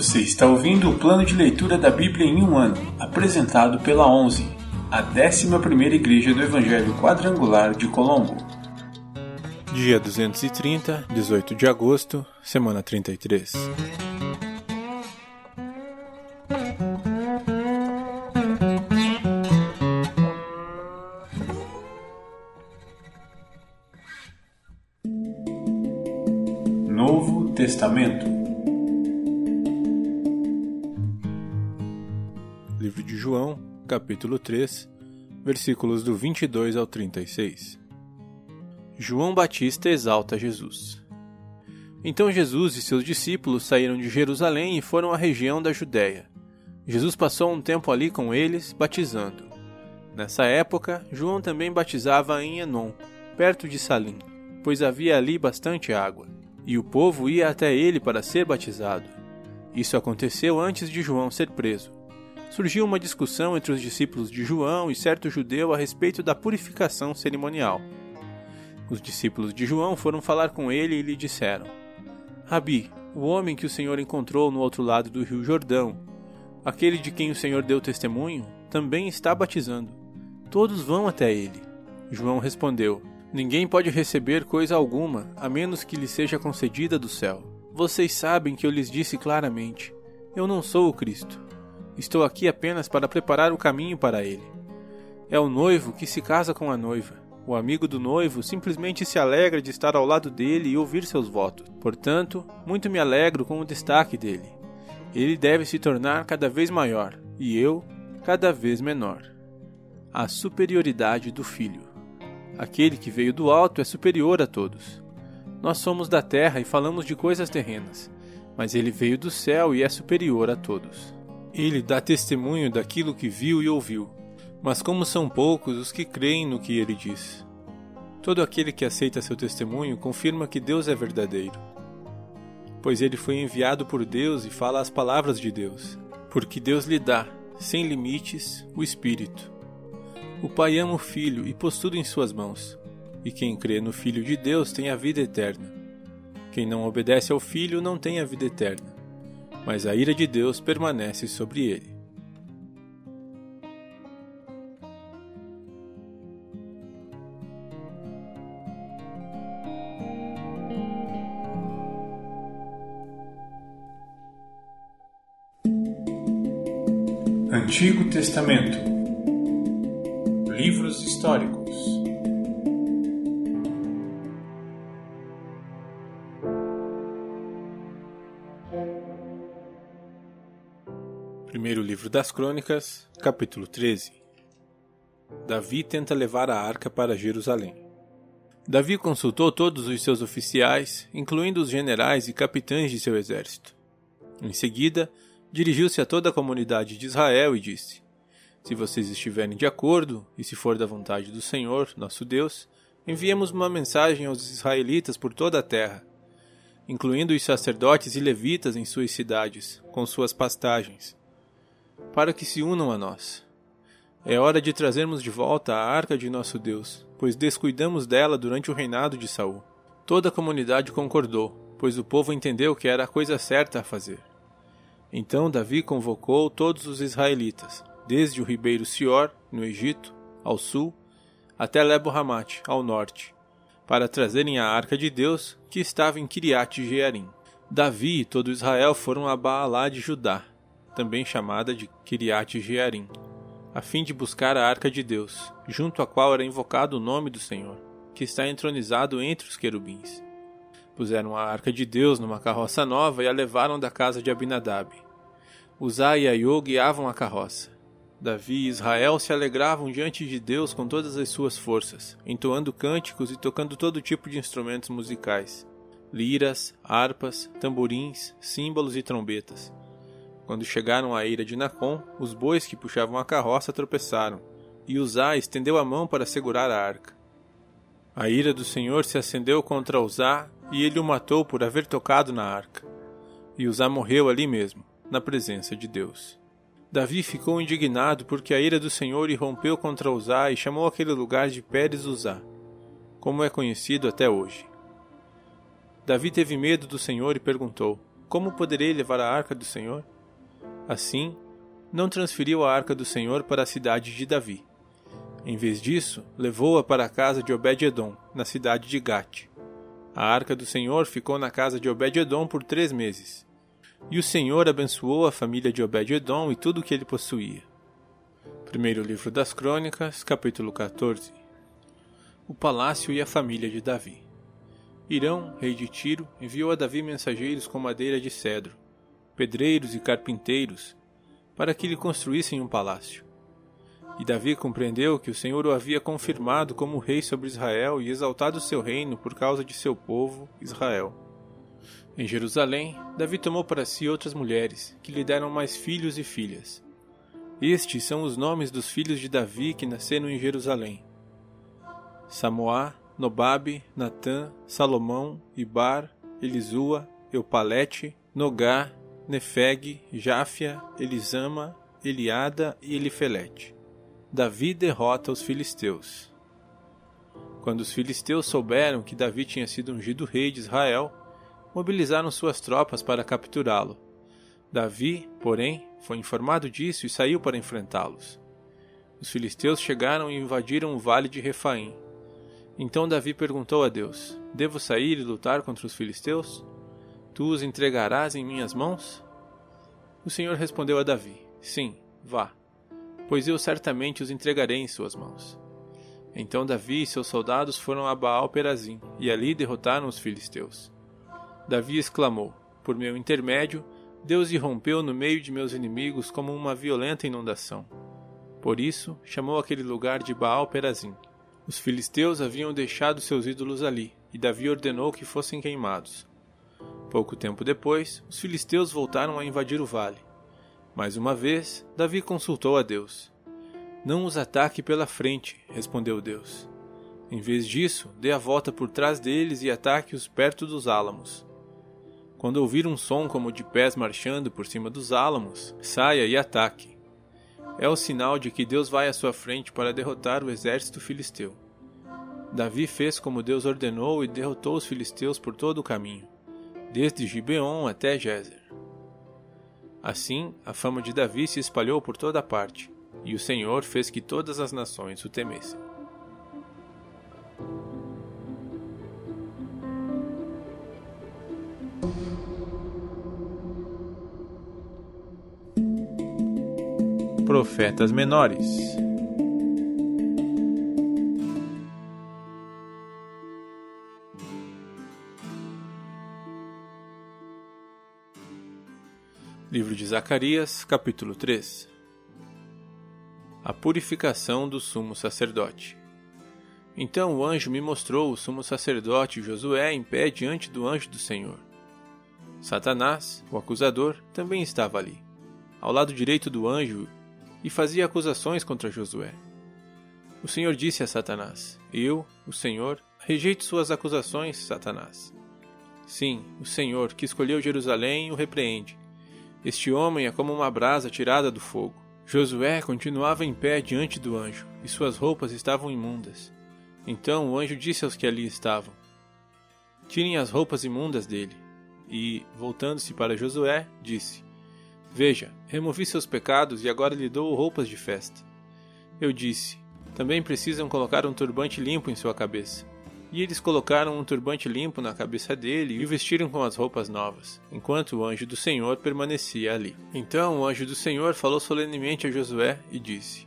Você está ouvindo o plano de leitura da Bíblia em um ano, apresentado pela 11, a 11ª Igreja do Evangelho Quadrangular de Colombo. Dia 230, 18 de agosto, semana 33. Capítulo 3, versículos do 22 ao 36. João Batista exalta Jesus. Então Jesus e seus discípulos saíram de Jerusalém e foram à região da Judéia. Jesus passou um tempo ali com eles, batizando. Nessa época, João também batizava em Enon, perto de Salim, pois havia ali bastante água, e o povo ia até ele para ser batizado. Isso aconteceu antes de João ser preso. Surgiu uma discussão entre os discípulos de João e certo judeu a respeito da purificação cerimonial. Os discípulos de João foram falar com ele e lhe disseram: Rabi, o homem que o Senhor encontrou no outro lado do rio Jordão, aquele de quem o Senhor deu testemunho, também está batizando. Todos vão até ele. João respondeu: Ninguém pode receber coisa alguma, a menos que lhe seja concedida do céu. Vocês sabem que eu lhes disse claramente: Eu não sou o Cristo. Estou aqui apenas para preparar o caminho para ele. É o noivo que se casa com a noiva. O amigo do noivo simplesmente se alegra de estar ao lado dele e ouvir seus votos. Portanto, muito me alegro com o destaque dele. Ele deve se tornar cada vez maior e eu cada vez menor. A superioridade do filho. Aquele que veio do alto é superior a todos. Nós somos da terra e falamos de coisas terrenas, mas ele veio do céu e é superior a todos. Ele dá testemunho daquilo que viu e ouviu mas como são poucos os que creem no que ele diz. Todo aquele que aceita seu testemunho confirma que Deus é verdadeiro. Pois ele foi enviado por Deus e fala as palavras de Deus, porque Deus lhe dá, sem limites, o Espírito. O Pai ama o Filho e pôs tudo em suas mãos, e quem crê no Filho de Deus tem a vida eterna. Quem não obedece ao Filho não tem a vida eterna, mas a ira de Deus permanece sobre ele. Antigo Testamento Livros históricos Primeiro livro das Crônicas, capítulo 13 Davi tenta levar a arca para Jerusalém. Davi consultou todos os seus oficiais, incluindo os generais e capitães de seu exército. Em seguida, dirigiu-se a toda a comunidade de Israel e disse: Se vocês estiverem de acordo, e se for da vontade do Senhor, nosso Deus, enviemos uma mensagem aos israelitas por toda a terra, incluindo os sacerdotes e levitas em suas cidades, com suas pastagens, para que se unam a nós. É hora de trazermos de volta a arca de nosso Deus, pois descuidamos dela durante o reinado de Saul. Toda a comunidade concordou, pois o povo entendeu que era a coisa certa a fazer. Então Davi convocou todos os israelitas, desde o ribeiro Sior, no Egito, ao sul, até Lebo Hamate, ao norte, para trazerem a arca de Deus que estava em Kiriat Jearim. Davi e todo Israel foram a Baalá de Judá, também chamada de Kiriat Jearim, a fim de buscar a arca de Deus, junto à qual era invocado o nome do Senhor, que está entronizado entre os querubins. Puseram a arca de Deus numa carroça nova e a levaram da casa de Abinadab. Uzá e Aiô guiavam a carroça. Davi e Israel se alegravam diante de Deus com todas as suas forças, entoando cânticos e tocando todo tipo de instrumentos musicais: liras, harpas, tamborins, símbolos e trombetas. Quando chegaram à ira de Nacon, os bois que puxavam a carroça tropeçaram, e Uzá estendeu a mão para segurar a arca. A ira do Senhor se acendeu contra Uzá e ele o matou por haver tocado na arca. E Uzá morreu ali mesmo, na presença de Deus. Davi ficou indignado porque a ira do Senhor irrompeu contra Uzá e chamou aquele lugar de Pérez Uzá, como é conhecido até hoje. Davi teve medo do Senhor e perguntou: como poderei levar a arca do Senhor? Assim, não transferiu a arca do Senhor para a cidade de Davi. Em vez disso, levou-a para a casa de Obed-Edom, na cidade de Gate. A arca do Senhor ficou na casa de Obed-Edom por três meses. E o Senhor abençoou a família de Obed-Edom e tudo o que ele possuía. Primeiro livro das Crônicas, capítulo 14. O palácio e a família de Davi. Irão, rei de Tiro, enviou a Davi mensageiros com madeira de cedro, pedreiros e carpinteiros, para que lhe construíssem um palácio. E Davi compreendeu que o Senhor o havia confirmado como rei sobre Israel e exaltado seu reino por causa de seu povo, Israel. Em Jerusalém, Davi tomou para si outras mulheres, que lhe deram mais filhos e filhas. Estes são os nomes dos filhos de Davi que nasceram em Jerusalém: Samoá, Nobabe, Natã, Salomão, Ibar, Elisua, Eupalete, Nogá, Nefeg, Jáfia, Elisama, Eliada e Elifelete. Davi derrota os filisteus. Quando os filisteus souberam que Davi tinha sido ungido rei de Israel, mobilizaram suas tropas para capturá-lo. Davi, porém, foi informado disso e saiu para enfrentá-los. Os filisteus chegaram e invadiram o vale de Refaim. Então Davi perguntou a Deus: Devo sair e lutar contra os filisteus? Tu os entregarás em minhas mãos? O Senhor respondeu a Davi: Sim, vá pois eu certamente os entregarei em suas mãos. Então Davi e seus soldados foram a Baal Perazim, e ali derrotaram os filisteus. Davi exclamou: Por meu intermédio, Deus irrompeu no meio de meus inimigos como uma violenta inundação. Por isso, chamou aquele lugar de Baal Perazim. Os filisteus haviam deixado seus ídolos ali, e Davi ordenou que fossem queimados. Pouco tempo depois, os filisteus voltaram a invadir o vale. Mais uma vez, Davi consultou a Deus. Não os ataque pela frente, respondeu Deus. Em vez disso, dê a volta por trás deles e ataque-os perto dos álamos. Quando ouvir um som como de pés marchando por cima dos álamos, saia e ataque. É o sinal de que Deus vai à sua frente para derrotar o exército filisteu. Davi fez como Deus ordenou e derrotou os filisteus por todo o caminho, desde Gibeon até Jezer. Assim, a fama de Davi se espalhou por toda parte, e o Senhor fez que todas as nações o temessem. Profetas menores Livro de Zacarias, capítulo 3 A purificação do sumo sacerdote. Então o anjo me mostrou o sumo sacerdote Josué em pé diante do anjo do Senhor. Satanás, o acusador, também estava ali, ao lado direito do anjo, e fazia acusações contra Josué. O Senhor disse a Satanás: Eu, o Senhor, rejeito suas acusações, Satanás. Sim, o Senhor, que escolheu Jerusalém, o repreende este homem é como uma brasa tirada do fogo. Josué continuava em pé diante do anjo, e suas roupas estavam imundas. Então o anjo disse aos que ali estavam: Tirem as roupas imundas dele. E, voltando-se para Josué, disse: Veja, removi seus pecados e agora lhe dou roupas de festa. Eu disse: Também precisam colocar um turbante limpo em sua cabeça. E eles colocaram um turbante limpo na cabeça dele e o vestiram com as roupas novas, enquanto o anjo do Senhor permanecia ali. Então o anjo do Senhor falou solenemente a Josué e disse: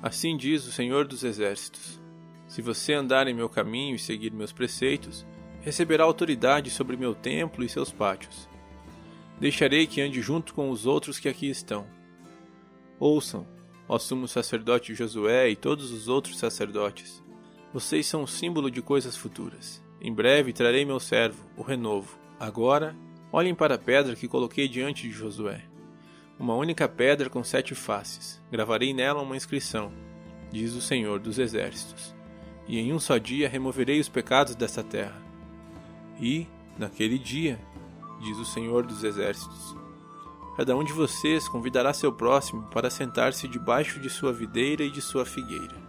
Assim diz o Senhor dos Exércitos: Se você andar em meu caminho e seguir meus preceitos, receberá autoridade sobre meu templo e seus pátios. Deixarei que ande junto com os outros que aqui estão. Ouçam, ó sumo sacerdote Josué e todos os outros sacerdotes. Vocês são o símbolo de coisas futuras. Em breve trarei meu servo, o renovo. Agora, olhem para a pedra que coloquei diante de Josué. Uma única pedra com sete faces. Gravarei nela uma inscrição, diz o Senhor dos Exércitos. E em um só dia removerei os pecados desta terra. E, naquele dia, diz o Senhor dos Exércitos, cada um de vocês convidará seu próximo para sentar-se debaixo de sua videira e de sua figueira.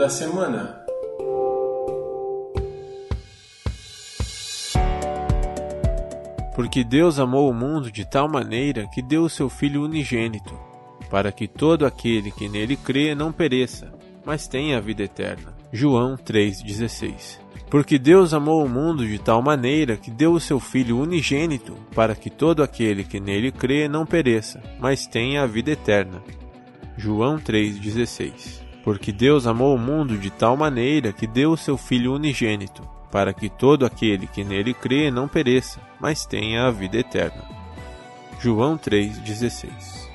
Da semana. Porque Deus amou o mundo de tal maneira que deu o seu Filho unigênito, para que todo aquele que nele crê não pereça, mas tenha a vida eterna. João 3,16 Porque Deus amou o mundo de tal maneira que deu o seu Filho unigênito, para que todo aquele que nele crê não pereça, mas tenha a vida eterna. João 3,16 Porque Deus amou o mundo de tal maneira que deu o seu Filho unigênito, para que todo aquele que nele crê não pereça, mas tenha a vida eterna. João 3,16